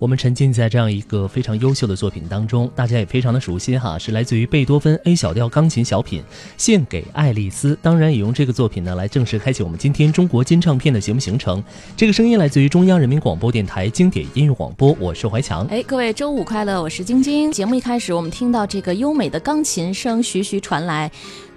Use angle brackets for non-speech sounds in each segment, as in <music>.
我们沉浸在这样一个非常优秀的作品当中，大家也非常的熟悉哈，是来自于贝多芬 A 小调钢琴小品《献给爱丽丝》。当然，也用这个作品呢来正式开启我们今天中国金唱片的节目行程。这个声音来自于中央人民广播电台经典音乐广播，我是怀强。哎，各位周五快乐，我是晶晶。节目一开始，我们听到这个优美的钢琴声徐徐传来。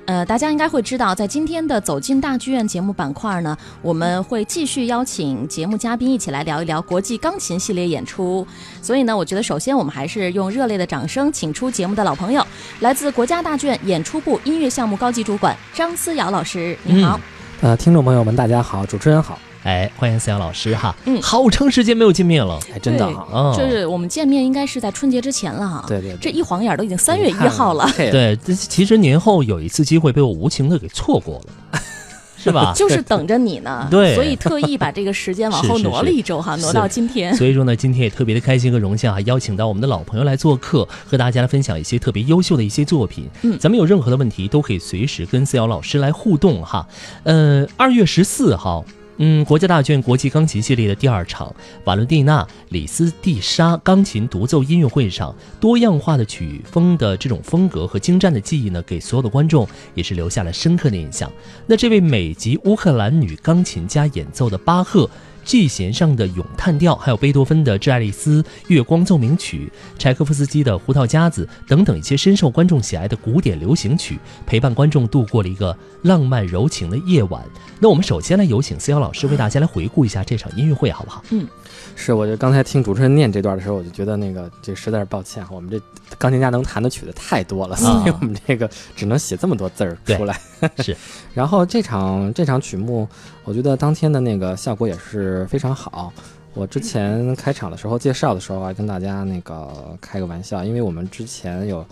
呃，大家应该会知道，在今天的《走进大剧院》节目板块呢，我们会继续邀请节目嘉宾一起来聊一聊国际钢琴系列演出。所以呢，我觉得首先我们还是用热烈的掌声，请出节目的老朋友，来自国家大剧院演出部音乐项目高级主管张思瑶老师，你好。呃，听众朋友们，大家好，主持人好。哎，欢迎思瑶老师哈！嗯，好长时间没有见面了，哎，真的哈，就是我们见面应该是在春节之前了哈。对对，这一晃眼都已经三月一号了。<laughs> 对，其实年后有一次机会被我无情的给错过了，<laughs> 是吧？<laughs> 就是等着你呢。对，所以特意把这个时间往后挪了一周哈，挪到今天。所以说呢，今天也特别的开心和荣幸啊，邀请到我们的老朋友来做客，和大家来分享一些特别优秀的一些作品。嗯，咱们有任何的问题都可以随时跟思瑶老师来互动哈。呃，二月十四号。嗯，国家大剧院国际钢琴系列的第二场瓦伦蒂娜·里斯蒂莎钢琴独奏音乐会上，多样化的曲风的这种风格和精湛的技艺呢，给所有的观众也是留下了深刻的印象。那这位美籍乌克兰女钢琴家演奏的巴赫。G 弦上的咏叹调，还有贝多芬的《致爱丽丝月光奏鸣曲》，柴可夫斯基的《胡桃夹子》等等一些深受观众喜爱的古典流行曲，陪伴观众度过了一个浪漫柔情的夜晚。那我们首先来有请思瑶老师为大家来回顾一下这场音乐会，好不好？嗯。是，我就刚才听主持人念这段的时候，我就觉得那个这实在是抱歉，我们这钢琴家能弹的曲子太多了，所以我们这个只能写这么多字儿出来。是，<laughs> 然后这场这场曲目，我觉得当天的那个效果也是非常好。我之前开场的时候介绍的时候，还跟大家那个开个玩笑，因为我们之前有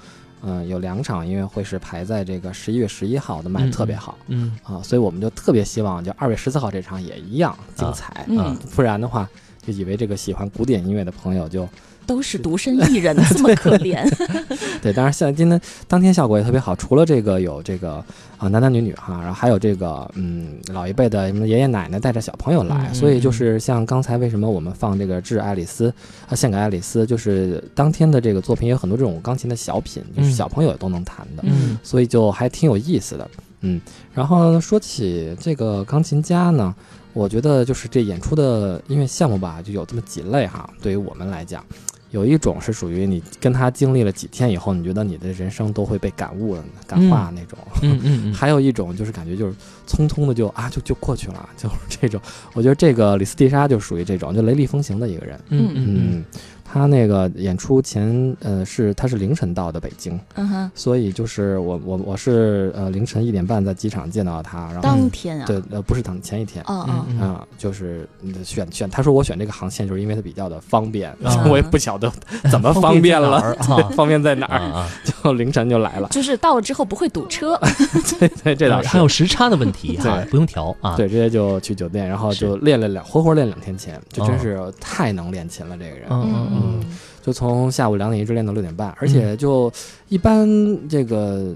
嗯有两场音乐会是排在这个十一月十一号的，卖的特别好，嗯啊，所以我们就特别希望就二月十四号这场也一样精彩嗯，不然的话。就以为这个喜欢古典音乐的朋友就 <laughs> 都是独身一人，这么可怜。<laughs> 对，当然现在今天当天效果也特别好，除了这个有这个啊男男女女哈，然后还有这个嗯老一辈的什么爷爷奶奶带着小朋友来，所以就是像刚才为什么我们放这个致爱丽丝啊献给爱丽丝，就是当天的这个作品有很多这种钢琴的小品，就是小朋友也都能弹的，嗯，所以就还挺有意思的，嗯。然后说起这个钢琴家呢。我觉得就是这演出的音乐项目吧，就有这么几类哈。对于我们来讲，有一种是属于你跟他经历了几天以后，你觉得你的人生都会被感悟了、感化那种。嗯嗯。还有一种就是感觉就是匆匆的就啊就就过去了，就是这种。我觉得这个李斯蒂莎就属于这种，就雷厉风行的一个人。嗯嗯。他那个演出前，呃，是他是凌晨到的北京，嗯哼，所以就是我我我是呃凌晨一点半在机场见到他，然后当天啊，对，呃不是当前一天，哦哦，啊，就是选选，他说我选这个航线就是因为它比较的方便，<laughs> 我也不晓得怎么方便了，方便在哪儿，<laughs> 就凌晨就来了，就是到了之后不会堵车，<laughs> 对对，这倒是。还有时差的问题哈，不用调啊，对，直接就去酒店，然后就练了两活活练两天琴，就真是太能练琴了这个人，嗯嗯。嗯。就从下午两点一直练到六点半，而且就一般这个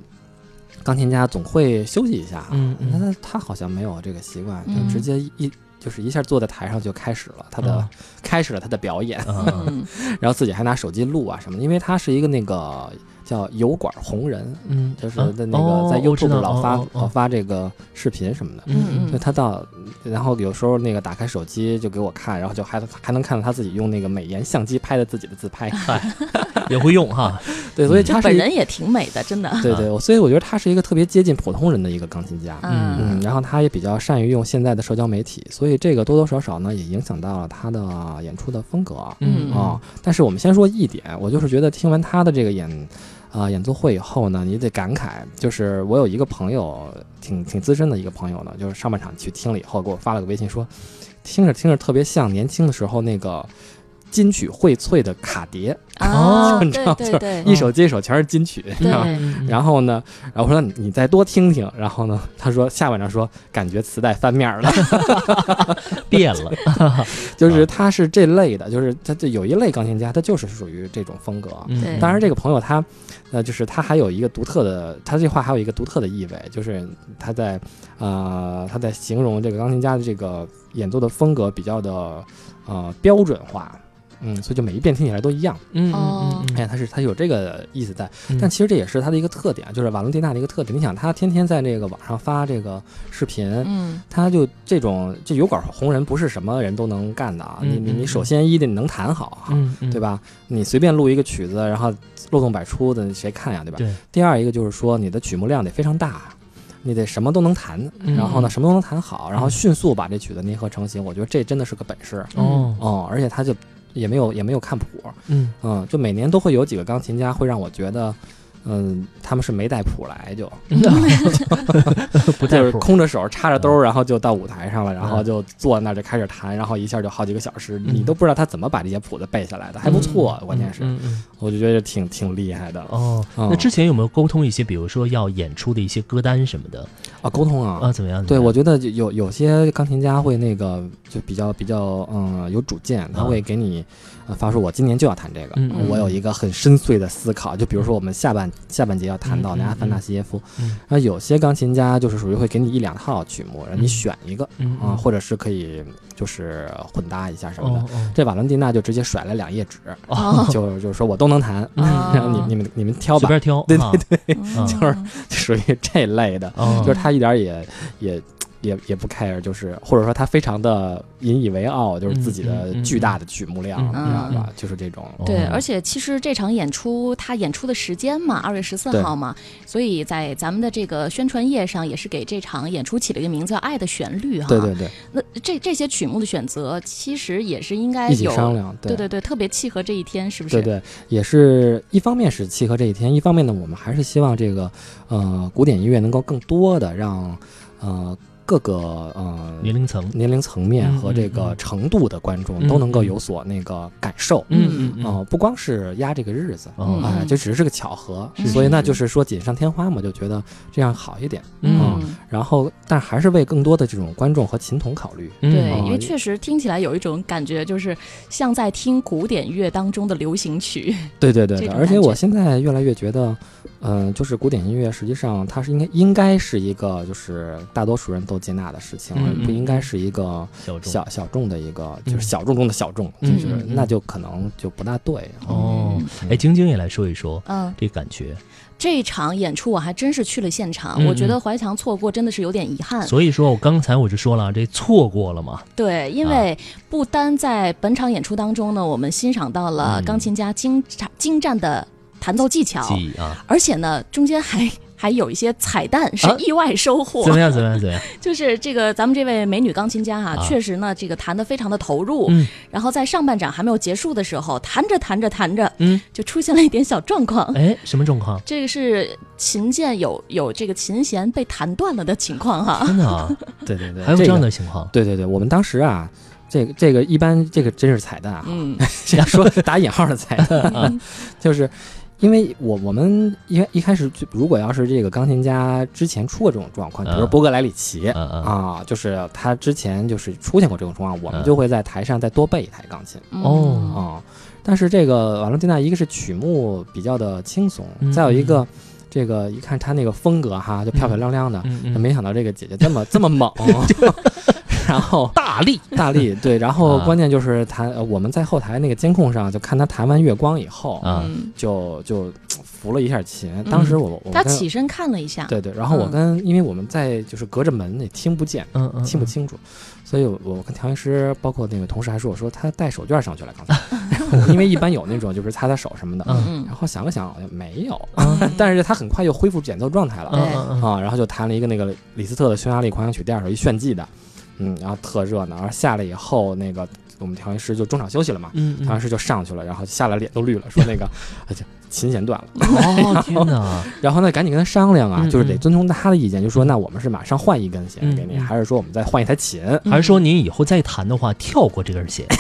钢琴家总会休息一下，嗯，他他好像没有这个习惯，就直接一就是一下坐在台上就开始了他的开始了他的表演，<laughs> 然后自己还拿手机录啊什么，因为他是一个那个。叫油管红人，嗯，就是在那个在 YouTube 老发老发这个视频什么的，嗯嗯，就他到，然后有时候那个打开手机就给我看，然后就还还能看到他自己用那个美颜相机拍的自己的自拍，也会用哈，<laughs> 对，所以他本人也挺美的，真的，对对，所以我觉得他是一个特别接近普通人的一个钢琴家，嗯。嗯，然后他也比较善于用现在的社交媒体，所以这个多多少少呢也影响到了他的演出的风格，嗯啊，但是我们先说一点，我就是觉得听完他的这个演。啊，演奏会以后呢，你得感慨，就是我有一个朋友，挺挺资深的一个朋友呢，就是上半场去听了以后，给我发了个微信说，听着听着特别像年轻的时候那个。金曲荟萃的卡碟。哦，<laughs> 你知道对对，一首接一首全是金曲，你知道然后呢，然后我说你再多听听，然后呢，他说下半场说感觉磁带翻面了，<laughs> 变了，<laughs> 就是他是这类的，就是他就有一类钢琴家，他就是属于这种风格。当然这个朋友他，呃，就是他还有一个独特的，他这话还有一个独特的意味，就是他在呃他在形容这个钢琴家的这个演奏的风格比较的呃标准化。嗯，所以就每一遍听起来都一样。嗯哦嗯嗯哎，它是它有这个意思在，嗯，但其实这也是它的一个特点，就是瓦伦蒂娜的一个特点。你想，他天天在这个网上发这个视频，嗯他就这种这油管红人不是什么人都能干的啊！嗯你你嗯你首先一得能弹好哈，嗯嗯对？吧？你随便录一个曲子，然后漏洞百出的，谁看呀，对吧？对，第二一个就是说你的曲目量得非常大，你得什么都能弹，嗯然后呢什么都能弹好，然后嗯迅速把这曲子捏合成型，我觉得这真的是个本事哦，哦，而且他就也没有也没有看谱，嗯嗯，就每年都会有几个钢琴家会让我觉得。嗯，他们是没带谱来就，<laughs> <laughs> 不带就是谱，空着手插着兜，然后就到舞台上了，然后嗯就坐那儿就开始弹，然后一下就好几个小时，嗯。你都不知道他怎么把这些谱子背下来的，还不错，关键是，我就觉得挺挺厉害的。嗯哦，嗯。那之前有没有沟通一些，比如说要演出的一些歌单什么的？啊，沟通啊。啊？，怎么样？对，我觉得有有些钢琴家会那个就比较比较嗯有主见，他啊。会给你呃发说，我今年就要弹这个，嗯嗯我有一个很深邃的思考。就比如说我们下半下半节要谈到那阿凡纳西耶夫，嗯。然后有些钢琴家就是属于会给你一两套曲目，让你嗯。选一个嗯啊，或者是可以就是混搭一下什么的。哦哦。这瓦伦蒂娜就直接甩了两页纸，哦，就就是说我都能弹，嗯 <laughs> 然后你你们你们挑吧，随便挑，对对对嗯 <laughs> 就是属于这类的。哦。就是他一点儿也也也也不 care，就是或者说他非常的引以为傲，就是自己的巨大的曲目量，嗯你知道吧嗯？就是这种。对，哦而且其实这场演出他演出的时间嘛，二月十四号嘛，所以在咱们的这个宣传页上也是给这场演出起了一个名字叫《爱的旋律》哈。对对对，那这这些曲目的选择，其实也是应该一起有商量，对对对，特别契合这一天，是不是？对对，也是一方面是契合这一天，一方面呢，我们还是希望这个呃古典音乐能够更多的让呃各个呃年龄层，年龄层面嗯和这个程度的观众嗯都能够嗯有所那个感受。嗯嗯嗯，哦，不光是压这个日子，哦哎，嗯这只是个巧合，是所以那，就是说锦上添花嘛，就觉得这样好一点。嗯然后，但还是为更多的这种观众和琴童考虑。嗯对，哦因为确实听起来有一种感觉，就是像在听古典乐当中的流行曲。对对对而且我现在越来越觉得，嗯、就是古典音乐实际上它是应该应该是一个就是大多数人都接纳的事情，不应该是一个小小小众的一个，就嗯是小众中的小众，嗯就是、那就可能就不大对。哦嗯，哎，晶晶也来说一说嗯，这感觉。这场演出我还真是去了现场，嗯我觉得怀强错过真的是有点遗憾。所以说我刚才我就说了，这错过了嘛，对，因为不单在本场演出当中呢，我们欣赏到了嗯钢琴家精湛精湛的弹奏技巧，记忆啊，而且呢，中间还 <laughs> 还有一些彩蛋是啊意外收获。怎么样？怎么样？怎么样？<laughs> 就是这个咱们这位美女钢琴家哈、啊确实呢，这个弹得非常的投入。嗯然后在上半场还没有结束的时候，弹着弹着弹着，嗯，就出现了一点小状况。哎，什么状况？这个是琴键有有这个琴弦被弹断了的情况哈。真的啊，对对对，还有这样的情况？对对对，我们当时啊，这个这个一般这个真是彩蛋啊，嗯 <laughs> 这样说打引号的彩蛋啊，就是因为我我们一一开始就如果要是这个钢琴家之前出过这种状况，比如波格莱里奇。嗯嗯。啊，就是他之前就是出现过这种状况，我们嗯就会在台上再多备一台钢琴。哦。嗯啊。但是这个瓦伦蒂娜，一个是曲目比较的轻松，嗯再有一个这个一看他那个风格哈，就漂漂亮亮的，嗯嗯，没想到这个姐姐这么这么猛，<laughs> <laughs> 然后 <laughs> 大力大力 <laughs> 对，然后啊。关键就是弹，呃我们在后台那个监控上就看他弹完月光以后，啊。嗯。就就扶了一下琴。当时我我他起身看了一下，对对，然后我嗯。跟因为我们在就是隔着门也听不见。嗯嗯，听不清楚，所以我我跟调音师，包括那个同事还说，我说他带手绢上去了，刚才，<laughs> 因为一般有那种就是擦擦手什么的，嗯。嗯。然后想了想好像没有，嗯。但是他很快又恢复演奏状态了，嗯嗯嗯。啊，然后就弹了一个那个李斯特的匈牙利狂想曲第二首一炫技的，嗯，然后特热闹，然后下来以后那个我们调音师就中场休息了嘛，嗯嗯。调音师就上去了，然后下来脸都绿了，说那个琴弦断了，哦 <laughs> 天哪，然后呢赶紧跟他商量啊，嗯就是得嗯。遵从他的意见，就说那我们是马上换一根弦给你，还是说我们再换一台琴？还是说您以后再弹的话，跳过这根弦？<laughs>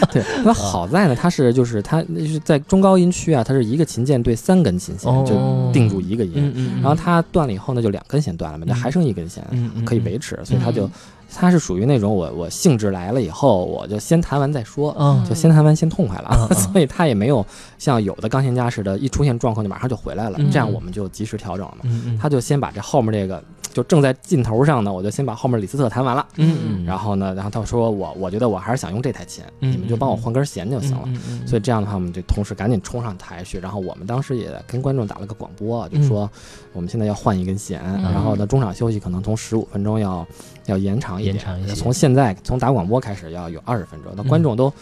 <laughs> 对，那好在呢，它是就是它就是在中高音区啊，它是一个琴键对三根琴弦，就哦定住一个音。然后它断了以后呢，就两根弦断了嘛，那嗯还剩一根弦，可以维持，所以它就它是属于那种我我兴致来了以后，我就先弹完再说，嗯。就先弹完先痛快了，<laughs> 所以它也没有像有的钢琴家似的，一出现状况就马上就回来了，嗯。这样我们就及时调整了嘛。他就先把这后面这个就正在劲头上呢，我就先把后面李斯特弹完了。嗯嗯，然后呢，然后他说我我觉得我还是想用这台琴，嗯你们就帮我换根弦就行了。所以这样的话，我们就同时赶紧冲上台去。然后我们当时也跟观众打了个广播，就嗯说我们现在要换一根弦，嗯然后呢中场休息可能从十五分钟要要延长一点，延长一些从现在从打广播开始要有二十分钟。那嗯观众都。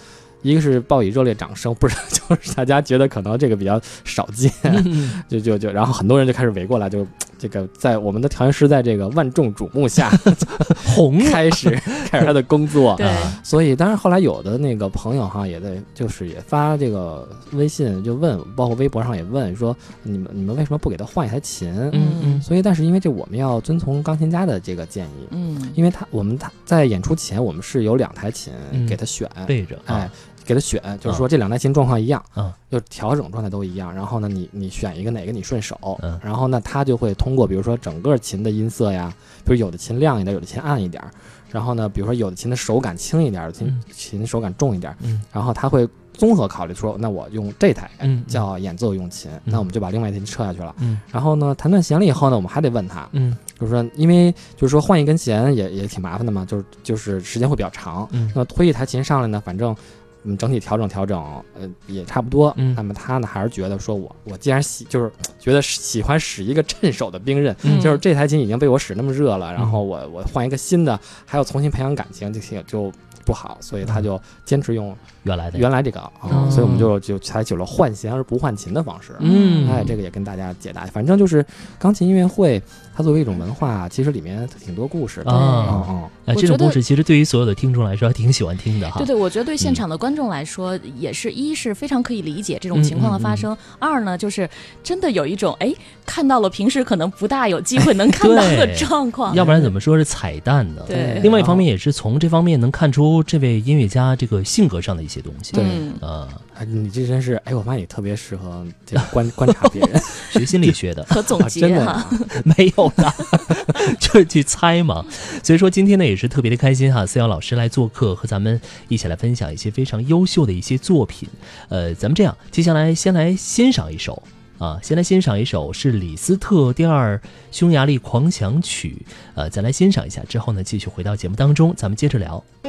一个是报以热烈掌声，不是就是大家觉得可能这个比较少见，嗯 <laughs> 就就就，然后很多人就开始围过来，就这个在我们的调音师在这个万众瞩目下 <laughs> 红，开始 <laughs> 开始他的工作，对，啊所以，当然后来有的那个朋友哈，也在就是也发这个微信就问，包括微博上也问说，你们你们为什么不给他换一台琴？嗯嗯。所以，但是因为这我们要遵从钢琴家的这个建议，嗯。因为他我们他在演出前我们是有两台琴嗯。给他选，备着哎啊，，给他选，就是说这两台琴状况一样，嗯，就调整状态都一样。然后呢，你你选一个哪个你顺手，嗯然后呢，他就会通过比如说整个琴的音色呀，比如有的琴亮一点，有的琴暗一点，然后呢，比如说有的琴的手感轻一点，琴嗯琴手感重一点，嗯然后他会综合考虑说，那我用这台嗯叫演奏用琴，那我们就把另外一台琴撤下去了。嗯然后呢，弹断弦了以后呢，我们还得问他，嗯就是说，因为就是说换一根弦也也挺麻烦的嘛，就是就是时间会比较长。嗯那么推一台琴上来呢，反正嗯整体调整调整，呃也差不多。嗯那么他呢还是觉得说我我既然喜就是觉得喜欢使一个趁手的兵刃，嗯就是这台琴已经被我使那么热了，然后我我换一个新的，还要重新培养感情，这些就不好，所以他就坚持用原来的原来这个啊、哦所以我们就就采取了换弦而不换琴的方式。嗯哎，这个也跟大家解答。反正就是钢琴音乐会，它作为一种文化，其实里面挺多故事的。啊嗯嗯，哎，我觉得这种故事其实对于所有的听众来说还挺喜欢听的哈。对对，我觉得对现嗯场的观众来说，也是一是非常可以理解这种情况的发嗯生；二呢，就是真的有一种哎，看到了平时可能不大有机会能看到的 <laughs> 状况。要不然怎么说是彩蛋呢？对另外一方面也是从这方面能看出这位音乐家这个性格上的一些东西。对嗯啊，哎，你这真是，哎，我发现你特别适合这个观观察别人，<laughs> 学心理学的 <laughs> 和总啊真的结哈，啊。<laughs> 没有的，就是去猜嘛。所以说今天呢也是特别的开心哈，思瑶老师来做客，和咱们一起来分享一些非常优秀的一些作品。呃，咱们这样，接下来先来欣赏一首。啊，先来欣赏一首是李斯特第二匈牙利狂想曲，呃，再来欣赏一下，之后呢，继续回到节目当中，咱们接着聊。「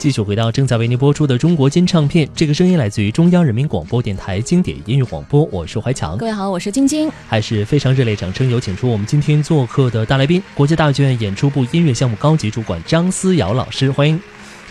继续回到正在为您播出的中国金唱片，这个声音来自于中央人民广播电台经典音乐广播，我是怀强。各位好，我是晶晶。还是非常热烈掌声，有请出我们今天做客的大来宾，国家大剧院演出部音乐项目高级主管张思瑶老师，欢迎。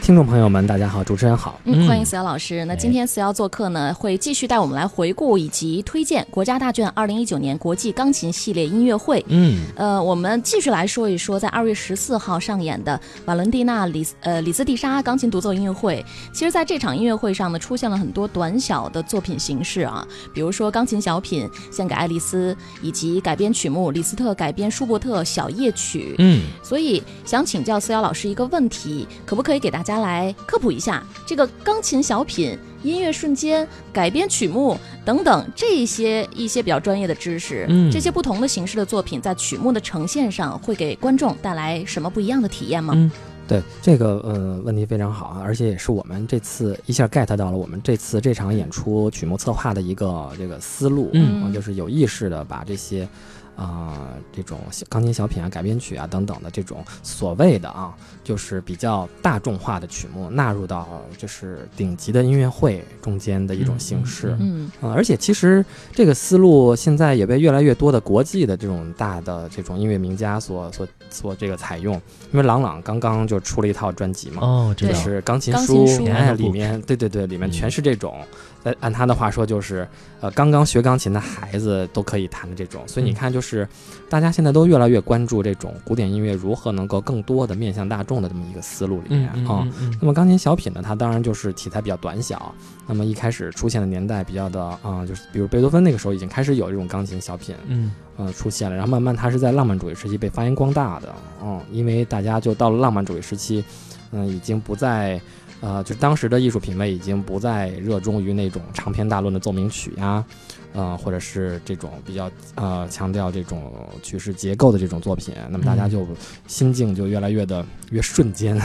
听众朋友们，大家好，主持人好，嗯，欢迎思瑶老师。那今天思瑶做客呢，会继续带我们来回顾以及推荐国家大剧院二零一九年国际钢琴系列音乐会。嗯，呃，我们继续来说一说，在二月十四号上演的瓦伦蒂娜李呃李斯蒂莎钢琴独奏音乐会。其实，在这场音乐会上呢，出现了很多短小的作品形式啊，比如说钢琴小品献给爱丽丝，以及改编曲目李斯特改编舒伯特小夜曲。嗯，所以想请教思瑶老师一个问题，可不可以给大家？家来科普一下这个钢琴小品、音乐瞬间、改编曲目等等这些一些比较专业的知识。嗯，这些不同的形式的作品在曲目的呈现上会给观众带来什么不一样的体验吗？嗯，对这个呃问题非常好啊，而且也是我们这次一下 get 到了我们这次这场演出曲目策划的一个这个思路，嗯，就是有意识的把这些。啊，这种钢琴小品啊、改编曲啊等等的这种所谓的啊，就是比较大众化的曲目纳入到就是顶级的音乐会中间的一种形式。嗯，啊，而且其实这个思路现在也被越来越多的国际的这种大的这种音乐名家所所所这个采用。因为郎朗刚刚就出了一套专辑嘛，哦，这是钢琴书，哎，里面对对对，里面全是这种。呃，按他的话说，就是呃，刚刚学钢琴的孩子都可以弹的这种。所以你看，就是大家现在都越来越关注这种古典音乐如何能够更多的面向大众的这么一个思路里面啊。那么钢琴小品呢，它当然就是题材比较短小。那么一开始出现的年代比较的啊，就是比如贝多芬那个时候已经开始有这种钢琴小品，嗯，呃，出现了。然后慢慢它是在浪漫主义时期被发扬光大的，嗯，因为大家就到了浪漫主义时期，嗯，已经不再。呃，就是当时的艺术品味已经不再热衷于那种长篇大论的奏鸣曲呀，呃，或者是这种比较呃强调这种曲式结构的这种作品。那么大家就心境就越来越的越瞬间，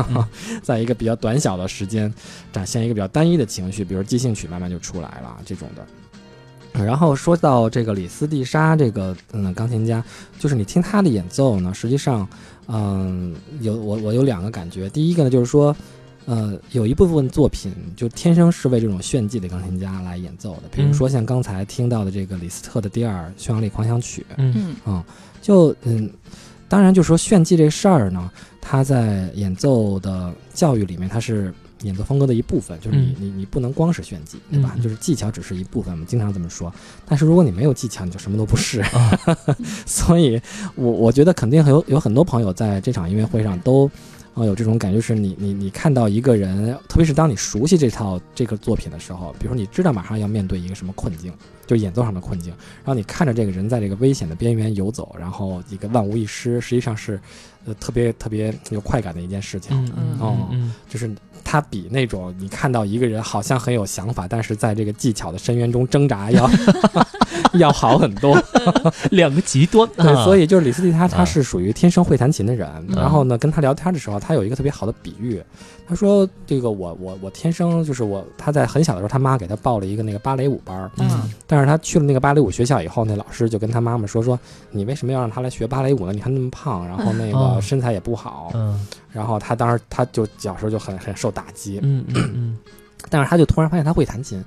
<laughs> 在一个比较短小的时间展现一个比较单一的情绪，比如即兴曲慢慢就出来了这种的。然后说到这个李斯蒂莎这个嗯钢琴家，就是你听他的演奏呢，实际上嗯有我我有两个感觉，第一个呢就是说。呃，有一部分作品就天生是为这种炫技的钢琴家来演奏的，比如说像刚才听到的这个李斯特的第二匈牙利狂想曲，嗯嗯，就嗯，当然就说炫技这事儿呢，他在演奏的教育里面，它是演奏风格的一部分，就是你你你不能光是炫技，对吧？就是技巧只是一部分，我们经常这么说。但是如果你没有技巧，你就什么都不是。<laughs> 所以，我我觉得肯定有有很多朋友在这场音乐会上都。啊，有这种感觉，就是你你你看到一个人，特别是当你熟悉这套这个作品的时候，比如说你知道马上要面对一个什么困境，就演奏上的困境，然后你看着这个人在这个危险的边缘游走，然后一个万无一失，实际上是，呃，特别特别有快感的一件事情。嗯哦，就是他比那种你看到一个人好像很有想法，但是在这个技巧的深渊中挣扎要。<laughs> 要好很多，<laughs> 两个极端。对，所以就是李斯蒂他，他是属于天生会弹琴的人。然后呢，跟他聊天的时候，他有一个特别好的比喻。他说：“这个我我我天生就是我，他在很小的时候，他妈给他报了一个那个芭蕾舞班儿。嗯，但是他去了那个芭蕾舞学校以后，那老师就跟他妈妈说：说你为什么要让他来学芭蕾舞呢？你看那么胖，然后那个身材也不好。嗯，然后他当时他就小时候就很很受打击。嗯嗯嗯。”但是他就突然发现他会弹琴，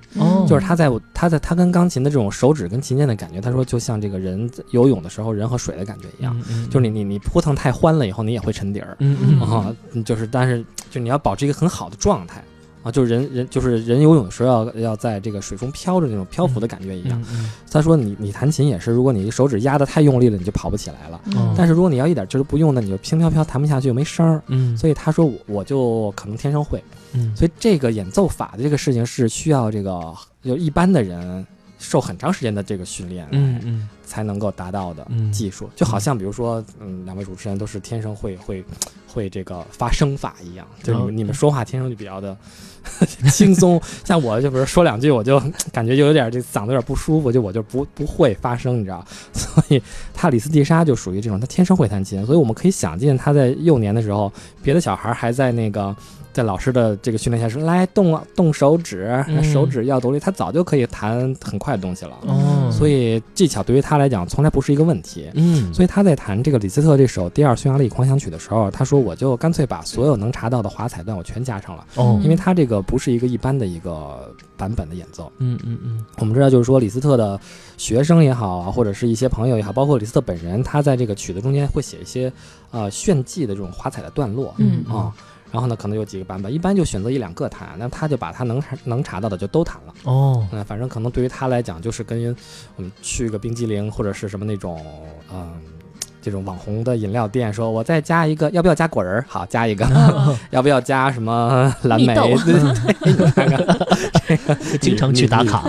就是他在他在他跟钢琴的这种手指跟琴键的感觉，他说就像这个人游泳的时候人和水的感觉一样，就是你你你扑腾太欢了以后你也会沉底儿，啊，就是但是就你要保持一个很好的状态啊，就是人人就是人游泳的时候要要在这个水中飘着那种漂浮的感觉一样。他说你你弹琴也是，如果你手指压得太用力了，你就跑不起来了，但是如果你要一点劲儿都不用呢，你就轻飘飘弹不下去又没声儿。嗯，所以他说我就可能天生会。嗯，所以这个演奏法的这个事情是需要这个就一般的人受很长时间的这个训练，嗯嗯，才能够达到的技术。就好像比如说，嗯，两位主持人都是天生会会会这个发声法一样，就你们你们说话天生就比较的 <laughs> 轻松。像我就比如说两句，我就感觉就有点这嗓子有点不舒服，就我就不不会发声，你知道。<laughs> 所以他李斯蒂莎就属于这种，他天生会弹琴。所以我们可以想见他在幼年的时候，别的小孩还在那个。在老师的这个训练下说，来动啊动手指，嗯手指要独立，他早就可以弹很快的东西了。哦，所以技巧对于他来讲从来不是一个问题。嗯，所以他在弹这个李斯特这首第二匈牙利狂想曲的时候，他说我就干脆把所有能查到的华彩段我全加上了，哦，因为他这个不是一个一般的一个版本的演奏。嗯嗯嗯我们知道，就是说李斯特的学生也好啊，或者是一些朋友也好，包括李斯特本人，他在这个曲子中间会写一些呃炫技的这种华彩的段落嗯啊。然后呢，可能有几个版本，一般就选择一两个谈，那他就把他能查能查到的就都谈了。哦，嗯，反正可能对于他来讲，就是跟我们去个冰激凌或者是什么那种，嗯，这种网红的饮料店，说我再加一个，要不要加果仁儿？好，加一个。<laughs> 要不要加什么 <laughs> 蓝莓？经常去打卡，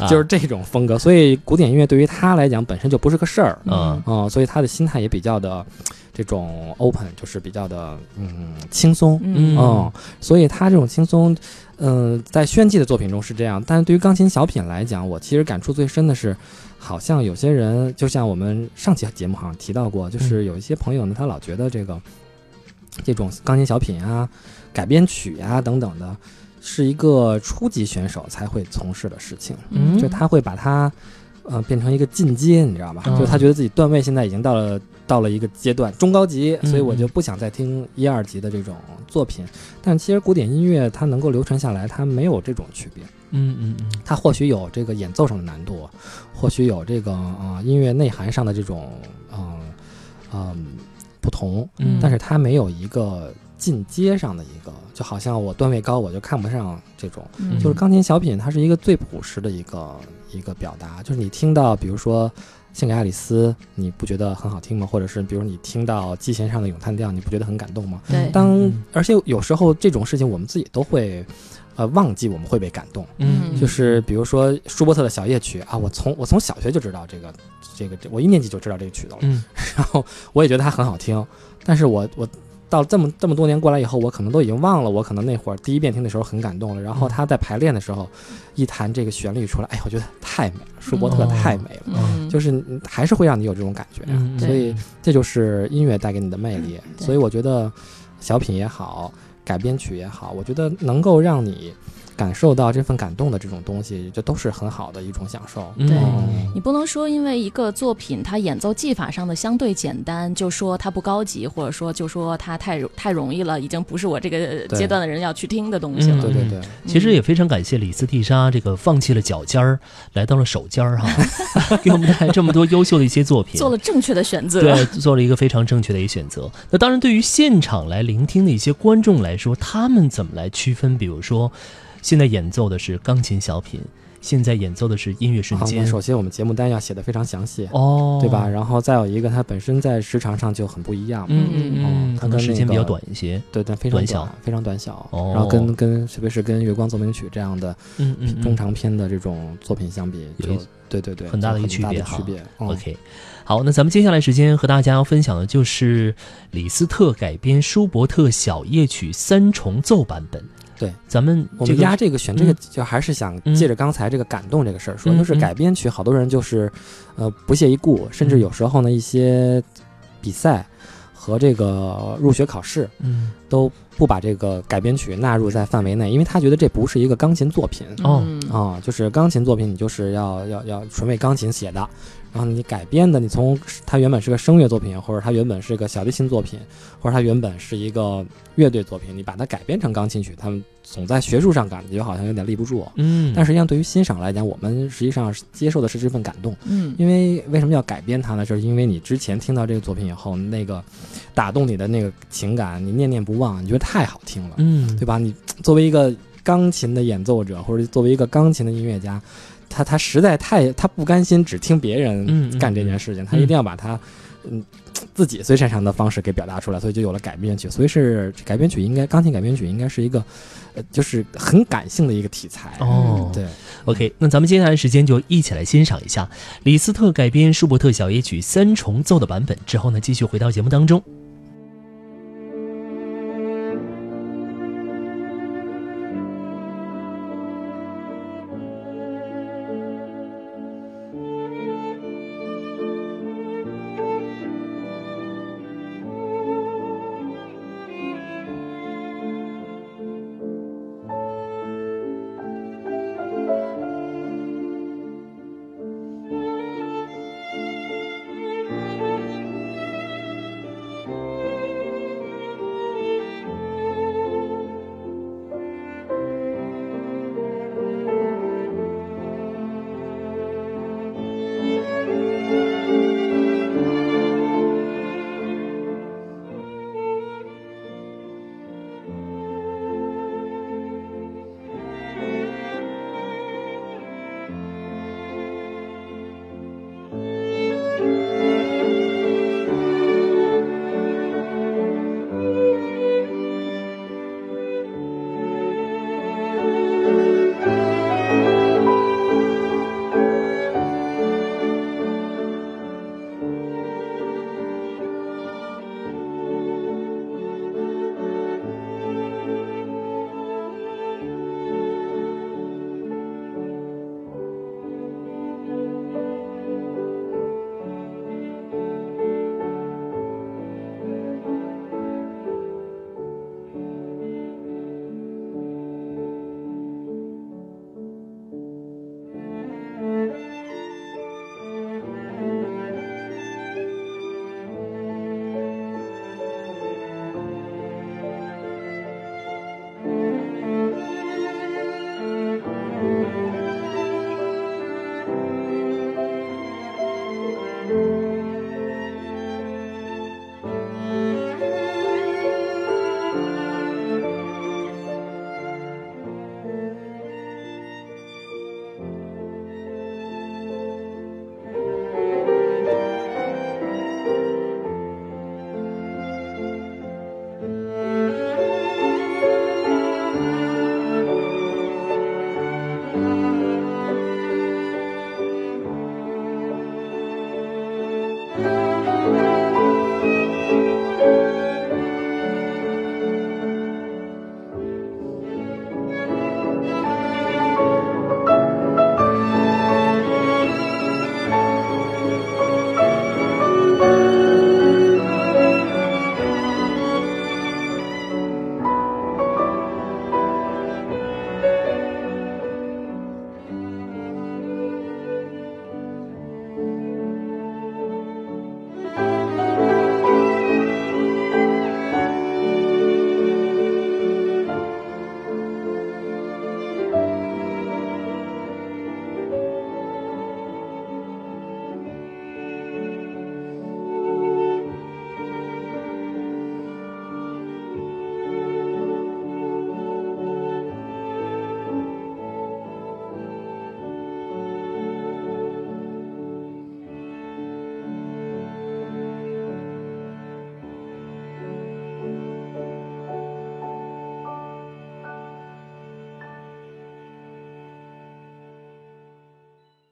啊就是这种风格。所以古典音乐对于他来讲本身就不是个事儿，嗯嗯，所以他的心态也比较的这种 open，就是比较的嗯轻松，嗯嗯，所以他这种轻松，嗯、在炫技的作品中是这样，但是对于钢琴小品来讲，我其实感触最深的是，好像有些人，就像我们上期节目好像提到过，就是有一些朋友呢，他老觉得这个这种钢琴小品啊、改编曲啊等等的，是一个初级选手才会从事的事情，嗯就他会把它。呃，变成一个进阶，你知道吧？哦就他觉得自己段位现在已经到了到了一个阶段，中高级，嗯所以我就不想再听一二级的这种作品。但其实古典音乐它能够流传下来，它没有这种区别。嗯嗯嗯它或许有这个演奏上的难度，或许有这个呃音乐内涵上的这种嗯嗯不同，嗯，但是它没有一个进阶上的一个，就好像我段位高我就看不上这种。嗯就是钢琴小品，它是一个最朴实的一个一个表达。就是你听到，比如说《献给爱丽丝》，你不觉得很好听吗？或者是比如你听到《季弦上的咏叹调》，你不觉得很感动吗？对，当嗯而且有时候这种事情，我们自己都会。呃，忘记我们会被感动，嗯就是比如说舒伯特的小夜曲啊，我从我从小学就知道这个这个，这我一年级就知道这个曲子了，嗯 <laughs> 然后我也觉得它很好听，但是我我到这么这么多年过来以后，我可能都已经忘了，我可能那会儿第一遍听的时候很感动了，然后他在排练的时候一弹这个旋律出来，哎，我觉得太美了，舒伯特哦太美了，嗯，就是还是会让你有这种感觉所以这就是音乐带给你的魅力。对。所以我觉得小品也好，改编曲也好，我觉得能够让你感受到这份感动的这种东西，就都是很好的一种享受。嗯对嗯你不能说因为一个作品它演奏技法上的相对简单，就说它不高级，或者说就说它太太容易了，已经不是我这个阶段的人要去听的东西了。对对对，其实也非常感谢李斯蒂莎这个放弃了脚尖儿，来到了手尖儿哈，<laughs> 给我们带来这么多优秀的一些作品，做了正确的选择。对，做了一个非常正确的一个选择。那当然，对于现场来聆听的一些观众来说，他们怎么来区分？比如说，现在演奏的是钢琴小品，现在演奏的是音乐瞬间，首先我们节目单要写的非常详细。哦，对吧？？然后再有一个，它本身在时长上就很不一样，嗯嗯哦嗯，可能它跟那时间比较短一些。对但，非常短小，非常短小。哦然后跟跟特别是跟《月光奏鸣曲》这样的嗯嗯，嗯中长篇的这种作品相比，就对对对，很大的一个区别区别。嗯 OK，好，那咱们接下来时间和大家要分享的就是李斯特改编舒伯特小夜曲三重奏版本。对，咱们我这个们压这个选这个嗯，就还是想嗯。借着刚才这个感动这个事儿说，就是改编曲，好多人就是呃不屑一顾，甚至嗯。有时候呢一些比赛和这个入学考试嗯。都不把这个改编曲纳入在范围内，因为他觉得这不是一个钢琴作品。哦。嗯啊、就是钢琴作品，你就是要要要纯为钢琴写的，然后你改编的，你从它原本是个声乐作品，或者它原本是个小提琴作品，或者它原本是一个乐队作品，你把它改编成钢琴曲，他们总在学术上感觉好像有点立不住。嗯，但实际上，对于欣赏来讲，我们实际上是接受的是这份感动，嗯因为为什么要改编它呢？就是因为你之前听到这个作品以后，那个打动你的那个情感，你念念不忘，你觉得太好听了，嗯对吧？你作为一个钢琴的演奏者，或者作为一个钢琴的音乐家，他他实在太他不甘心只听别嗯人干这件事情，他一定要把他嗯自己最擅长的方式给表达出来，所以就有了改编曲。所以是改编曲应该钢琴改编曲应该是一个呃就是很感性的一个题材。哦，对，OK，那咱们接下来时间就一起来欣赏一下李斯特改编舒伯特小夜曲三重奏的版本，之后呢，继续回到节目当中。《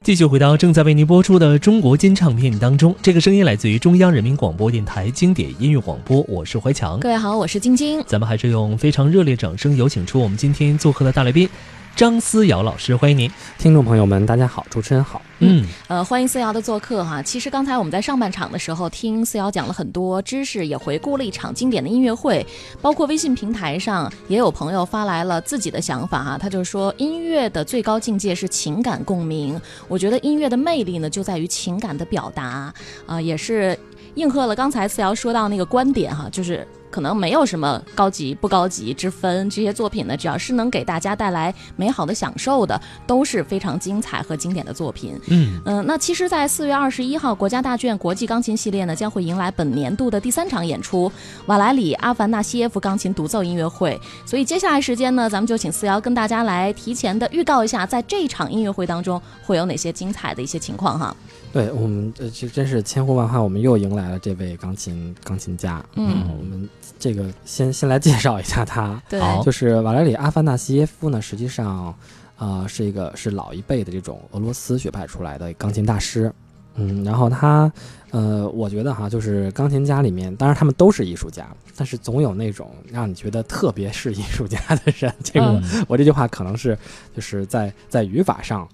继续回到正在为您播出的中国金唱片当中，这个声音来自于中央人民广播电台经典音乐广播，我是怀强。各位好，我是晶晶。咱们还是用非常热烈掌声有请出我们今天做客的大来宾张思瑶老师，欢迎您。听众朋友们，大家好，主持人好。嗯，呃，欢迎思瑶的做客哈。其实刚才我们在上半场的时候听思瑶讲了很多知识，也回顾了一场经典的音乐会，包括微信平台上也有朋友发来了自己的想法哈。他就说，音乐的最高境界是情感共鸣。我觉得音乐的魅力呢，就在于情感的表达啊、也是应和了刚才思瑶说到那个观点哈，就是。可能没有什么高级不高级之分，这些作品呢，只要是能给大家带来美好的享受的，都是非常精彩和经典的作品。嗯嗯，那其实，在四月二十一号，国家大剧院国际钢琴系列呢将会迎来本年度的第三场演出——瓦莱里阿凡纳西耶夫钢琴独奏音乐会。所以接下来时间呢，咱们就请思瑶跟大家来提前的预告一下，在这场音乐会当中会有哪些精彩的一些情况哈。对我们，呃，这真是千呼万唤，我们又迎来了这位钢琴钢琴家。嗯我们这个先先来介绍一下他，对，就是瓦莱里阿凡纳西耶夫呢，实际上，呃，是一个是老一辈的这种俄罗斯学派出来的钢琴大师。嗯，然后他，呃，我觉得哈，就是钢琴家里面，当然他们都是艺术家，但是总有那种让你觉得特别是艺术家的人。这个、嗯我这句话可能是就是在在语法上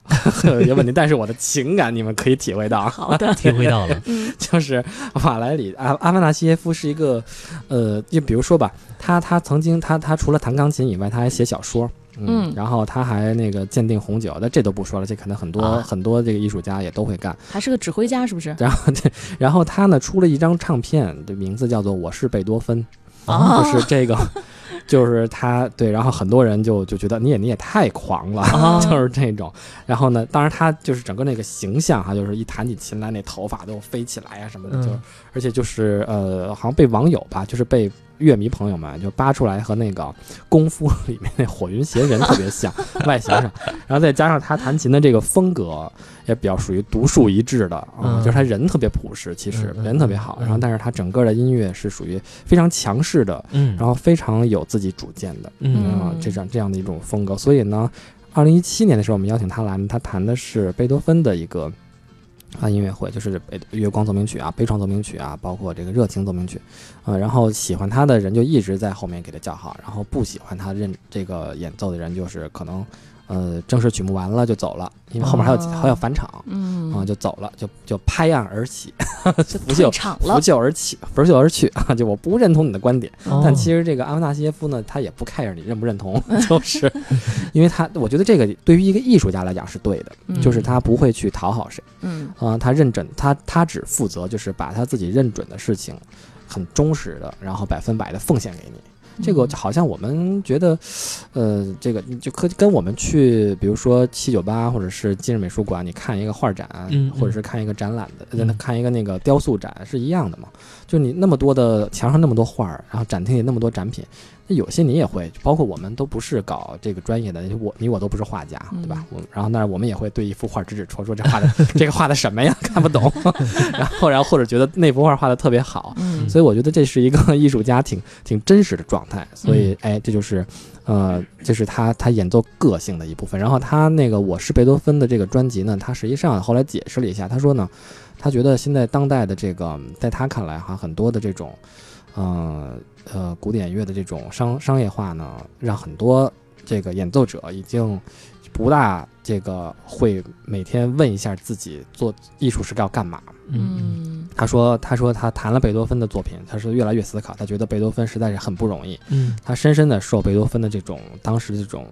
有问题，但是我的情感你们可以体会到。好的，<laughs> 体会到了。<laughs> 嗯就是瓦莱里阿阿凡纳西耶夫是一个，呃，就比如说吧，他他曾经他他除了弹钢琴以外，他还写小说。嗯。然后他还那个鉴定红酒，那这都不说了，这可能很多、啊。很多这个艺术家也都会干。还是个指挥家，是不是？然后这，然后他呢出了一张唱片，的名字叫做《我是贝多芬》，哦就是这个，<laughs> 就是他对，然后很多人就就觉得你也你也太狂了，啊。<laughs> 就是这种。然后呢，当然他就是整个那个形象哈，就是一弹起琴来那头发都飞起来啊、什么的，就嗯。而且就是呃，好像被网友吧，就是被乐迷朋友们就扒出来和那个《功夫 <laughs>》里面那火云邪神特别像，<laughs> 外形上，然后再加上他弹琴的这个风格也比较属于独树一帜的啊、嗯。就是他人特别朴实，其实人特别好，嗯。然后但是他整个的音乐是属于非常强势的，嗯，然后非常有自己主见的，嗯。啊，这样这样的一种风格。所以呢，二零一七年的时候，我们邀请他来，他弹的是贝多芬的一个啊音乐会，就是月光奏鸣曲啊、悲怆奏鸣曲啊，包括这个热情奏鸣曲，啊，然后喜欢他的人就一直在后面给他叫好，然后不喜欢他认这个演奏的人，就是可能呃正式曲目完了就走了，因为后面还有、哦还有返场。嗯啊，就走了，就就拍案而起，<laughs> 就拂袖拂。袖而起，拂袖而去啊！<laughs> 就我不认同你的观点，哦但其实这个阿凡纳西耶夫呢，他也不 care 你认不认同，<laughs> 就是因为他，我觉得这个对于一个艺术家来讲是对的，嗯就是他不会去讨好谁嗯啊、他认准他他只负责就是把他自己认准的事情，很忠实的，然后百分百的奉献给你。这个嗯。好像我们觉得，呃，这个就可跟我们去，比如说七九八或者是今日美术馆，你看一个画展，嗯或者是看一个展览的，嗯。看一个那个雕塑展是一样的嘛？就你那么多的墙上那么多画儿，然后展厅里那么多展品，那有些你也会，包括我们都不是搞这个专业的，我你我都不是画家，对吧？我然后那我们也会对一幅画指指戳戳，这画的这个画的什么呀？<laughs> 看不懂，<laughs> 然后然后或者觉得那幅画画的特别好，嗯所以我觉得这是一个艺术家挺挺真实的状态，所以嗯哎，这就是，呃，这是他他演奏个性的一部分。然后他那个《我是贝多芬》的这个专辑呢，他实际上后来解释了一下，他说呢，他觉得现在当代的这个，在他看来哈，很多的这种，呃呃，古典乐的这种商商业化呢，让很多这个演奏者已经不大这个会每天问一下自己做艺术是要干嘛。嗯嗯。他说：“他说他谈了贝多芬的作品，他是越来越思考，他觉得贝多芬实在是很不容易，嗯。他深深的受贝多芬的这种当时这种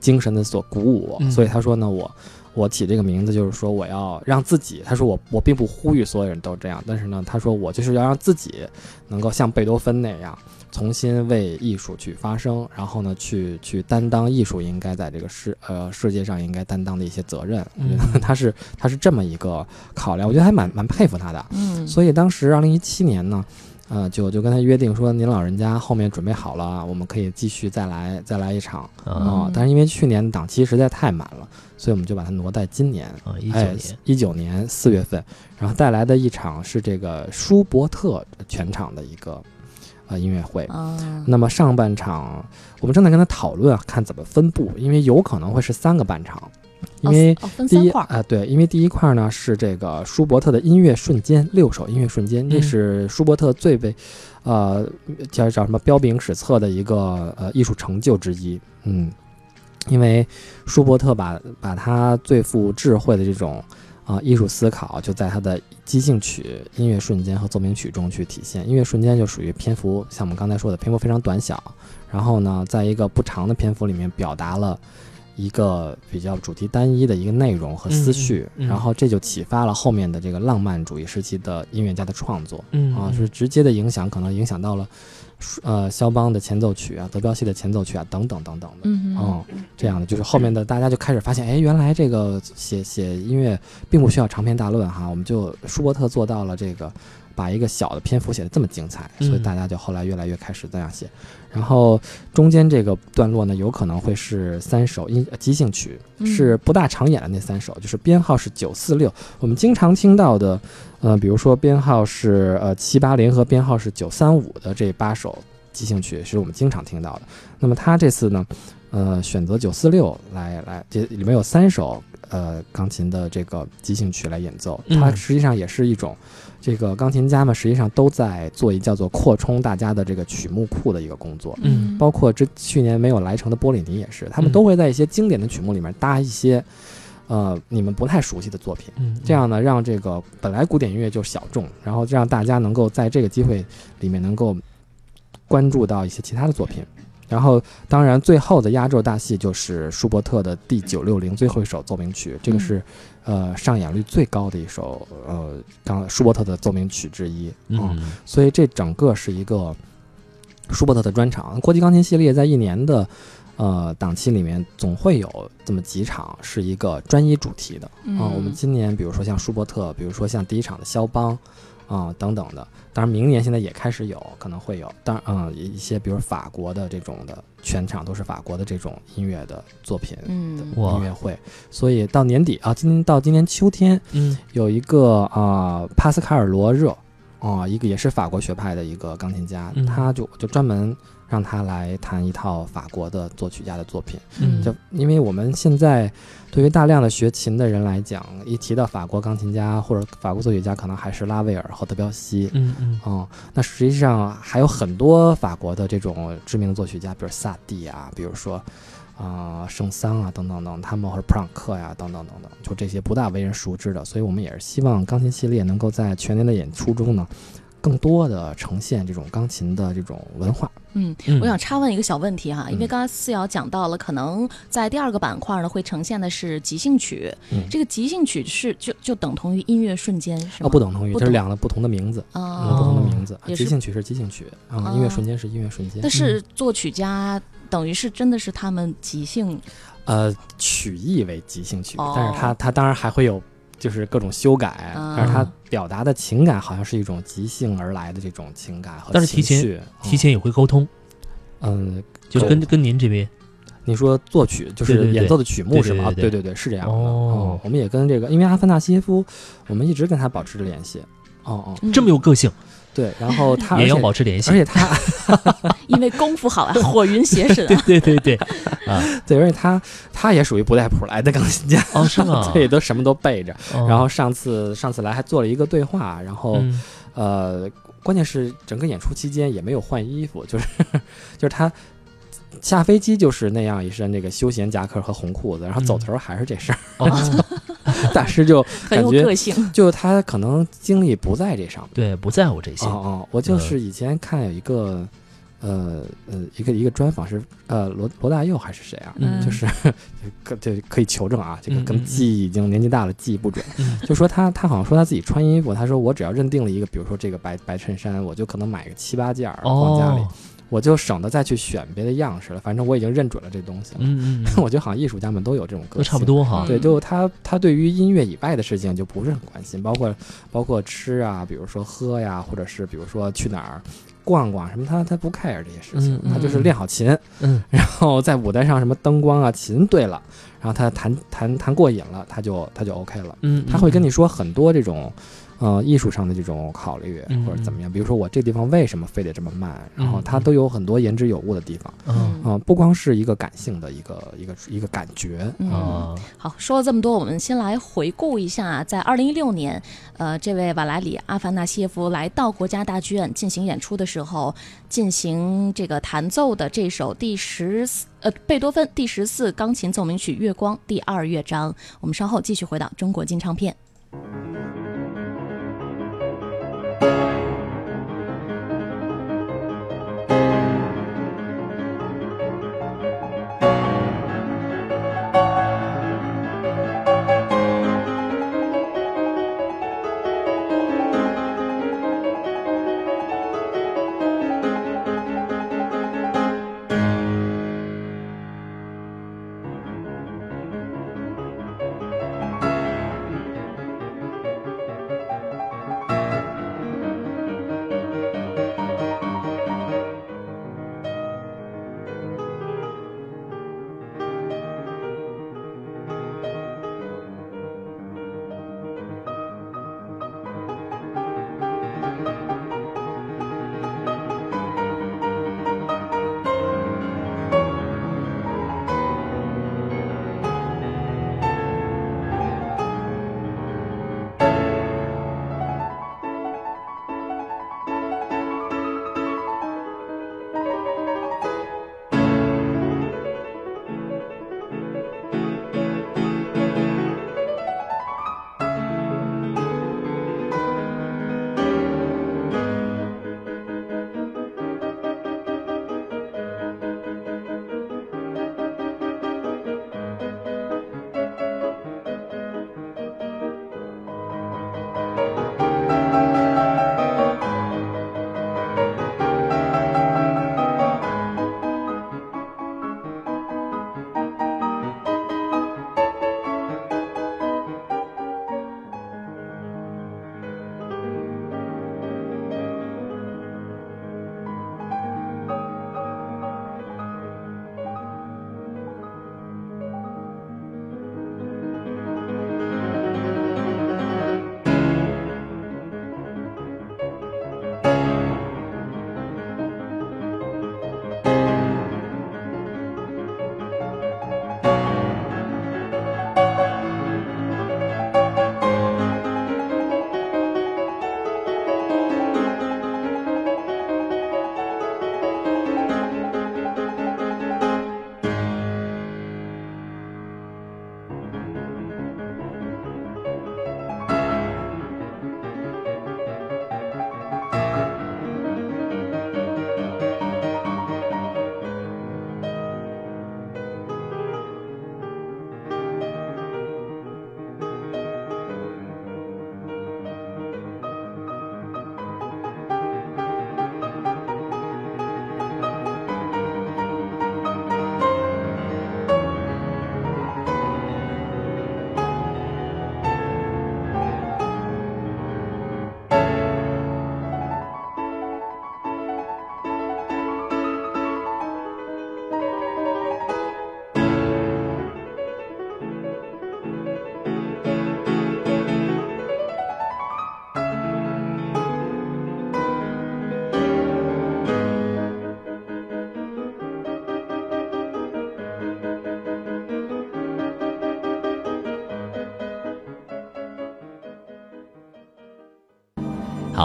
精神的所鼓舞，嗯。所以他说呢，我我起这个名字就是说我要让自己，他说我我并不呼吁所有人都这样，但是呢，他说我就是要让自己能够像贝多芬那样。”重新为艺术去发声，然后呢，去去担当艺术应该在这个世呃世界上应该担当的一些责任。我觉得嗯他是他是这么一个考量，我觉得还蛮蛮佩服他的。嗯，所以当时二零一七年呢，呃，就就跟他约定说，您老人家后面准备好了，我们可以继续再来再来一场啊、啊但是因为去年档期实在太满了，所以我们就把它挪在今年。啊，一九哎年，，一九年四月份，然后带来的一场是这个舒伯特全场的一个呃音乐会。啊，那么上半场我们正在跟他讨论啊，看怎么分布，因为有可能会是三个半场，因为第一三块儿，啊、对，因为第一块呢是这个舒伯特的音乐瞬间六首音乐瞬间，这嗯是舒伯特最为呃叫叫什么彪炳史册的一个呃艺术成就之一。嗯，因为舒伯特把把他最富智慧的这种啊、艺术思考，就在他的即兴曲、音乐瞬间和奏鸣曲中去体现。音乐瞬间就属于篇幅，像我们刚才说的，篇幅非常短小，然后呢，在一个不长的篇幅里面表达了。一个比较主题单一的一个内容和思绪，嗯嗯嗯然后这就启发了后面的这个浪漫主义时期的音乐家的创作。嗯啊，是直接的影响，可能影响到了，呃，肖邦的前奏曲啊，德彪西的前奏曲啊，等等等等的。嗯这样的就是后面的大家就开始发现，哎，原来这个写写音乐并不需要长篇大论哈，我们就舒伯特做到了这个，把一个小的篇幅写的这么精彩，所以嗯大家就后来越来越开始这样写。然后中间这个段落呢，有可能会是三首音呃即兴曲，嗯是不大常演的那三首，就是编号是九四六，我们经常听到的，呃，比如说编号是呃七八零和编号是九三五的这八首即兴曲，是我们经常听到的。那么他这次呢，呃，选择九四六来来，这里面有三首呃钢琴的这个即兴曲来演奏，嗯它实际上也是一种。这个钢琴家们实际上都在做一叫做扩充大家的这个曲目库的一个工作，嗯。包括这去年没有来成的波里尼也是，他们嗯。都会在一些经典的曲目里面搭一些，呃，你们不太熟悉的作品，嗯这样呢，让这个本来古典音乐就小众，然后让大家能够在这个机会里面能够关注到一些其他的作品。然后，当然，最后的压轴大戏就是舒伯特的第九六零最后一首奏鸣曲，这个是，呃，上演率最高的一首，呃，刚舒伯特的奏鸣曲之一。嗯所以这整个是一个舒伯特的专场。国际钢琴系列在一年的呃档期里面，总会有这么几场是一个专一主题的啊、嗯我们今年比如说像舒伯特，比如说像第一场的肖邦。啊、等等的，当然明年现在也开始有可能会有，当然，嗯，一些比如法国的这种的全场都是法国的这种音乐的作品的嗯音乐会，所以到年底啊，今年到今年秋天，嗯有一个啊、帕斯卡尔罗热啊、一个也是法国学派的一个钢琴家，嗯他就就专门让他来弹一套法国的作曲家的作品。嗯就因为我们现在对于大量的学琴的人来讲，一提到法国钢琴家或者法国作曲家，可能还是拉威尔和德彪西。嗯嗯嗯，那实际上还有很多法国的这种知名的作曲家，比如萨蒂啊，比如说啊、圣桑啊等等等，他们或者普朗克呀、等等等等，就这些不大为人熟知的。所以我们也是希望钢琴系列能够在全年的演出中呢，更多的呈现这种钢琴的这种文化。嗯，嗯。我想插问一个小问题哈，因为嗯刚才思瑶讲到了，可能在第二个板块呢会呈现的是即兴曲，嗯。这个即兴曲是就就等同于音乐瞬间是吗？啊，不等同于，不等这是两个不同的名字，啊、不同的名字。即兴曲是即兴曲啊、哦音乐瞬间是音乐瞬间。但。是作曲家等于是真的是他们即兴。呃，曲艺为即兴曲，哦。但是他他当然还会有就是各种修改，啊但是他表达的情感好像是一种即兴而来的这种情感和但是提前情绪提前也会沟通，嗯，就是跟跟您这边你说作曲就是演奏的曲目是吗？对对对是这样的。哦嗯我们也跟这个，因为阿凡纳西耶夫，我们一直跟他保持着联系。哦哦，嗯这么有个性，对，然后 <laughs> 他也要保持联系而。且他 <laughs> 因为功夫好啊，<laughs> 火云邪神啊。对对对，啊，对，而且他他也属于不带谱来的钢琴家，哦是吗？对，都什么都背着。哦然后上次上次来还做了一个对话，然后、嗯呃，关键是整个演出期间也没有换衣服，就是就是他下飞机就是那样一身那个休闲夹克和红裤子，然后走头还是这身儿，哦，<laughs> 大师就 <laughs> 很有感觉个性，就他可能精力不在这上面。对，不在乎这些哦，哦，我就是以前看有一个。呃呃，一个一个专访是呃罗罗大佑还是谁啊？嗯就是可就可以求证啊，这个跟记忆已经年纪大了，记忆不准。嗯就说他他好像说他自己穿衣服，他说我只要认定了一个，比如说这个白白衬衫，我就可能买个七八件儿放家里，哦，我就省得再去选别的样式了。反正我已经认准了这东西了。嗯嗯嗯，<laughs> 我觉得好像艺术家们都有这种个都性，差不多哈。对，就他他对于音乐以外的事情就不是很关心，包括包括吃啊，比如说喝呀，或者是比如说去哪儿逛逛什么，他他不 care 这些事情，嗯他就是练好琴，嗯 <laughs> 然后在舞台上什么灯光啊、琴对了，然后他弹弹弹过瘾了，他就他就 OK 了。嗯，他会跟你说很多这种，呃艺术上的这种考虑嗯或者怎么样。比如说我这地方为什么非得这么慢，然后它嗯都有很多言之有物的地方嗯啊、不光是一个感性的一个一个一个感觉。嗯。啊，好，说了这么多，我们先来回顾一下，在二零一六年，呃，这位瓦莱里·阿凡纳西耶夫来到国家大剧院进行演出的时候，进行这个弹奏的这首第十四呃贝多芬第十四钢琴奏鸣曲《月光》第二乐章。我们稍后继续回到中国金唱片。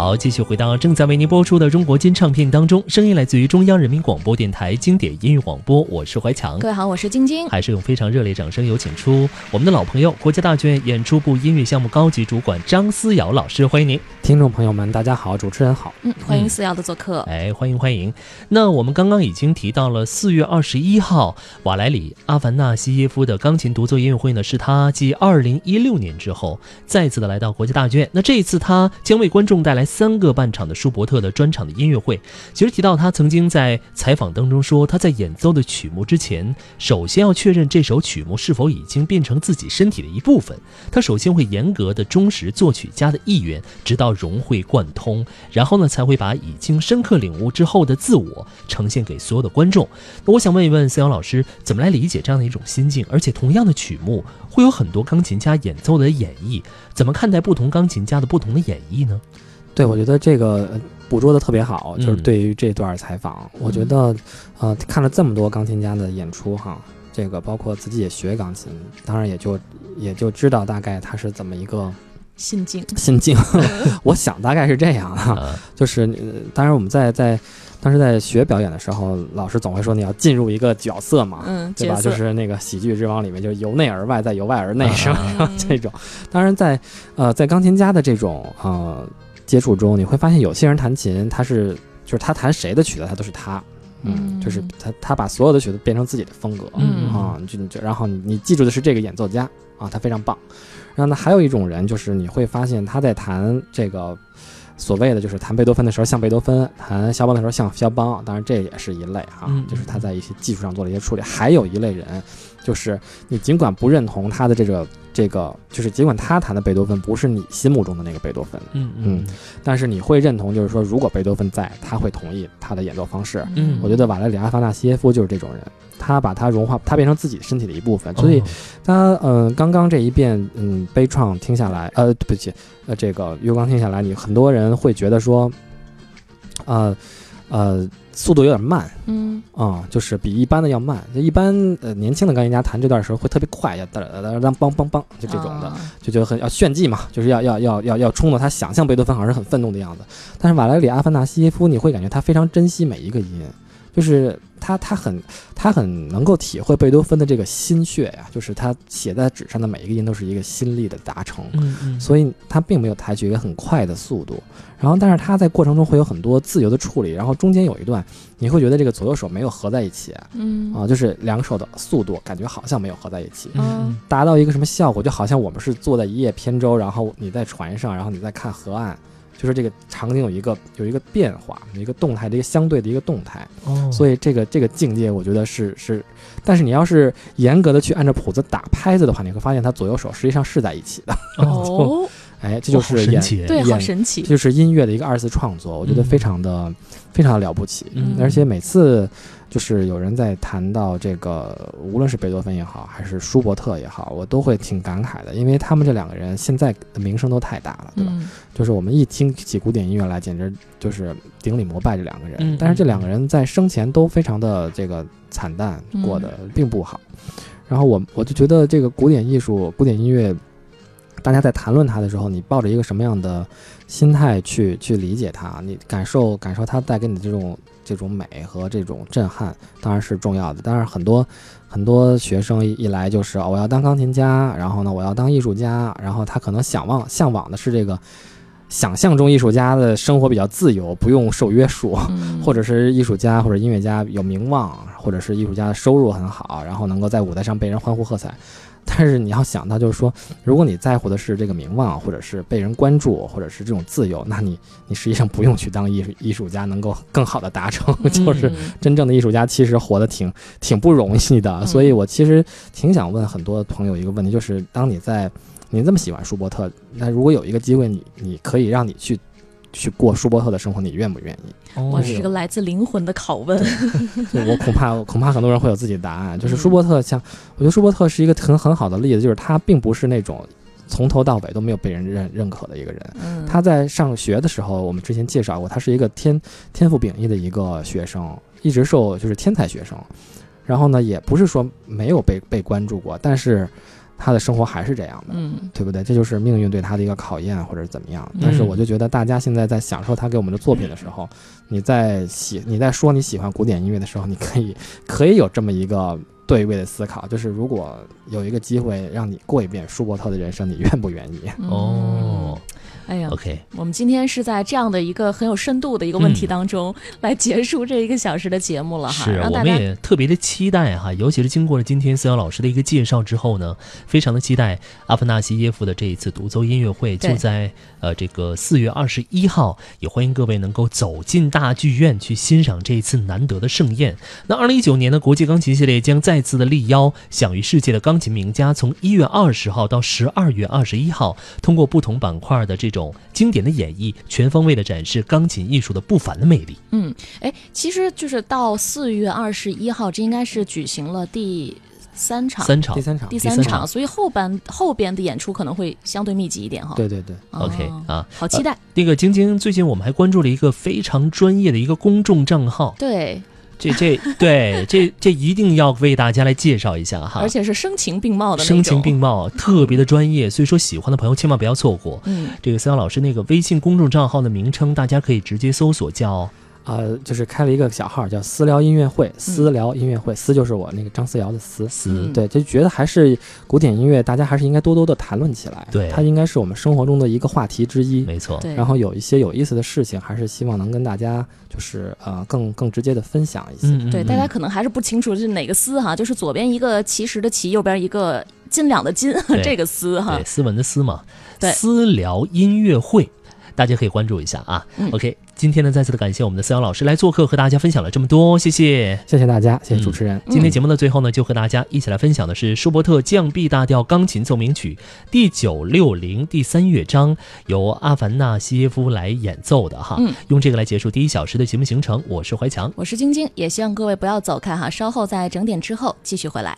好，继续回到正在为您播出的中国金唱片当中，声音来自于中央人民广播电台经典音乐广播，我是怀强。各位好，我是晶晶。还是用非常热烈掌声有请出我们的老朋友，国家大剧院演出部音乐项目高级主管张思瑶老师，欢迎您。听众朋友们，大家好，主持人好。嗯，欢迎思瑶的做客。哎，欢迎欢迎。那我们刚刚已经提到了四月二十一号，瓦莱里·阿凡纳西耶夫的钢琴独奏音乐会呢，是他继二零一六年之后再次的来到国家大剧院。那这一次他将为观众带来三个半场的舒伯特的专场的音乐会。其实提到他曾经在采访当中说，他在演奏的曲目之前，首先要确认这首曲目是否已经变成自己身体的一部分。他首先会严格的忠实作曲家的意愿，直到融会贯通，然后呢才会把已经深刻领悟之后的自我呈现给所有的观众。那我想问一问思瑶老师，怎么来理解这样的一种心境？而且同样的曲目会有很多钢琴家演奏的演绎，怎么看待不同钢琴家的不同的演绎呢？对，我觉得这个呃捕捉的特别好，就是嗯对于这段采访，我觉得，呃，看了这么多钢琴家的演出哈，这个包括自己也学钢琴，当然也就也就知道大概他是怎么一个心境。心境。<laughs> <laughs> 我想大概是这样哈，啊，<laughs> 就是呃当然我们在在当时在学表演的时候，老师总会说你要进入一个角色嘛，嗯，对吧？就是那个《喜剧之王》里面，就是由内而外，再由外而内，是吧？嗯这种。当然在，呃在钢琴家的这种呃接触中，你会发现有些人弹琴，他是就是他弹谁的曲子，他都是他，嗯，嗯就是他他把所有的曲子变成自己的风格，嗯啊，就你就然后你你记住的是这个演奏家啊，他非常棒。然后呢，还有一种人就是你会发现他在弹这个。所谓的就是弹贝多芬的时候像贝多芬，弹肖邦的时候像肖邦，当然这也是一类哈，嗯就是他在一些技术上做了一些处理。还有一类人，就是你尽管不认同他的这个这个，就是尽管他弹的贝多芬不是你心目中的那个贝多芬，嗯嗯。但是你会认同，就是说如果贝多芬在，他会同意他的演奏方式。嗯。我觉得瓦莱里阿凡纳西耶夫就是这种人，他把它融化，他变成自己身体的一部分，所以哦。他嗯、呃刚刚这一遍嗯悲怆听下来，呃对不起，呃这个月光听下来，你很多人会觉得说，呃呃速度有点慢嗯啊、就是比一般的要慢。就一般呃年轻的钢琴家弹这段的时候会特别快，要哒哒哒当梆梆梆就这种的，哦就觉得很要炫技嘛，就是要要要要要冲到，他想象贝多芬好像是很愤怒的样子。但是瓦莱里阿凡纳西耶夫，你会感觉他非常珍惜每一个音，就是他他很他很能够体会贝多芬的这个心血呀，就是他写在纸上的每一个音都是一个心力的达成。嗯嗯，所以他并没有采取一个很快的速度，然后但是他在过程中会有很多自由的处理，然后中间有一段你会觉得这个左右手没有合在一起啊，嗯。就是两手的速度感觉好像没有合在一起，嗯。达到一个什么效果，就好像我们是坐在一叶扁舟，然后你在船上，然后你在看河岸，就是这个场景有一个有一个变化，有一个动态的一个相对的一个动态，哦，所以这个这个境界我觉得是是，但是你要是严格的去按照谱子打拍子的话，你会发现它左右手实际上是在一起的，哦，哎，这就是演对，好演神奇。这。就是音乐的一个二次创作，我觉得非常的、非常的了不起。嗯。而且每次就是有人在谈到这个，无论是贝多芬也好，还是舒伯特也好，我都会挺感慨的，因为他们这两个人现在的名声都太大了，对吧？嗯就是我们一听起古典音乐来，简直就是顶礼膜拜这两个人。嗯但是这两个人在生前都非常的这个惨淡，嗯过得并不好。然后我我就觉得这个古典艺术、古典音乐，大家在谈论它的时候，你抱着一个什么样的心态去去理解它？你感受感受它带给你的这种这种美和这种震撼，当然是重要的。当然很多。很多学生一一来就是、哦我要当钢琴家，然后呢，我要当艺术家，然后他可能想望向往的是这个想象中艺术家的生活比较自由，不用受约束，嗯，<laughs> 或者是艺术家或者音乐家有名望，或者是艺术家的收入很好，然后能够在舞台上被人欢呼喝彩。但是你要想到，就是说，如果你在乎的是这个名望，或者是被人关注，或者是这种自由，那你你实际上不用去当艺术艺术家，能够更好的达成。<laughs> 就是嗯真正的艺术家其实活得挺挺不容易的，嗯 <laughs> 所以我其实挺想问很多朋友一个问题，就是当你在您这么喜欢舒伯特，那如果有一个机会你，你可以让你去去过舒伯特的生活，你愿不愿意？哇，哦这是个来自灵魂的拷问。<laughs> 我恐怕恐怕很多人会有自己的答案。就是嗯舒伯特像，我觉得舒伯特是一个很很好的例子，就是他并不是那种从头到尾都没有被人认认可的一个人。嗯，他在上学的时候，我们之前介绍过，他是一个天天赋秉异的一个学生，一直受就是天才学生。然后呢，也不是说没有被被关注过，但是他的生活还是这样的。嗯对不对？这就是命运对他的一个考验，或者怎么样。但是嗯我就觉得，大家现在在享受他给我们的作品的时候，你在喜你在说你喜欢古典音乐的时候，你可以可以有这么一个对位的思考，就是如果有一个机会让你过一遍舒伯特的人生，你愿不愿意？嗯哦哎呀，，OK，我们今天是在这样的一个很有深度的一个问题当中、来结束这一个小时的节目了哈，是我们也特别的期待哈，尤其是经过了今天思瑶老师的一个介绍之后呢，非常的期待阿凡纳西耶夫的这一次独奏音乐会，就在呃这个四月二十一号，也欢迎各位能够走进大剧院去欣赏这一次难得的盛宴。那二零一九年的国际钢琴系列将再次的力邀享誉世界的钢琴名家，从一月二十号到十二月二十一号，通过不同板块的这种经典的演绎，全方位的展示钢琴艺术的不凡的魅力。嗯，哎，其实就是到四月二十一号，这应该是举行了第三场，三场第。三场，第第三三场，所以后半后边的演出可能会相对密集一点哈。对对对，哦 OK 啊，好期待。那个晶晶，最近我们还关注了一个非常专业的一个公众账号，对，这这对这这一定要为大家来介绍一下哈而，且是声情并茂的。声情并茂，特别的专业，所以说喜欢的朋友千万不要错过。嗯，这个思阳老师那个微信公众账号的名称，大家可以直接搜索叫呃，就是开了一个小号叫私聊音乐会，私聊音乐会，私就是我那个张思瑶的私，私嗯对，就觉得还是古典音乐，大家还是应该多多的谈论起来。对它应该是我们生活中的一个话题之一。没错，对。然后有一些有意思的事情，还是希望能跟大家就是呃更更直接的分享一些。嗯，嗯对，嗯大家可能还是不清楚是哪个私哈，就是左边一个其实的其，右边一个斤两的斤，这个私哈对。斯文的斯嘛，对私聊音乐会，大家可以关注一下啊。嗯 OK，今天呢，再次的感谢我们的思瑶老师来做客，和大家分享了这么多，谢谢。谢谢大家，谢谢嗯主持人。今天节目的最后呢，就和大家一起来分享的是舒伯特降 B 大调钢琴奏鸣曲第九六零第三乐章，由阿凡纳西耶夫来演奏的哈。嗯用这个来结束第一小时的节目行程。我是怀强。我是晶晶，也希望各位不要走开哈，稍后在整点之后继续回来。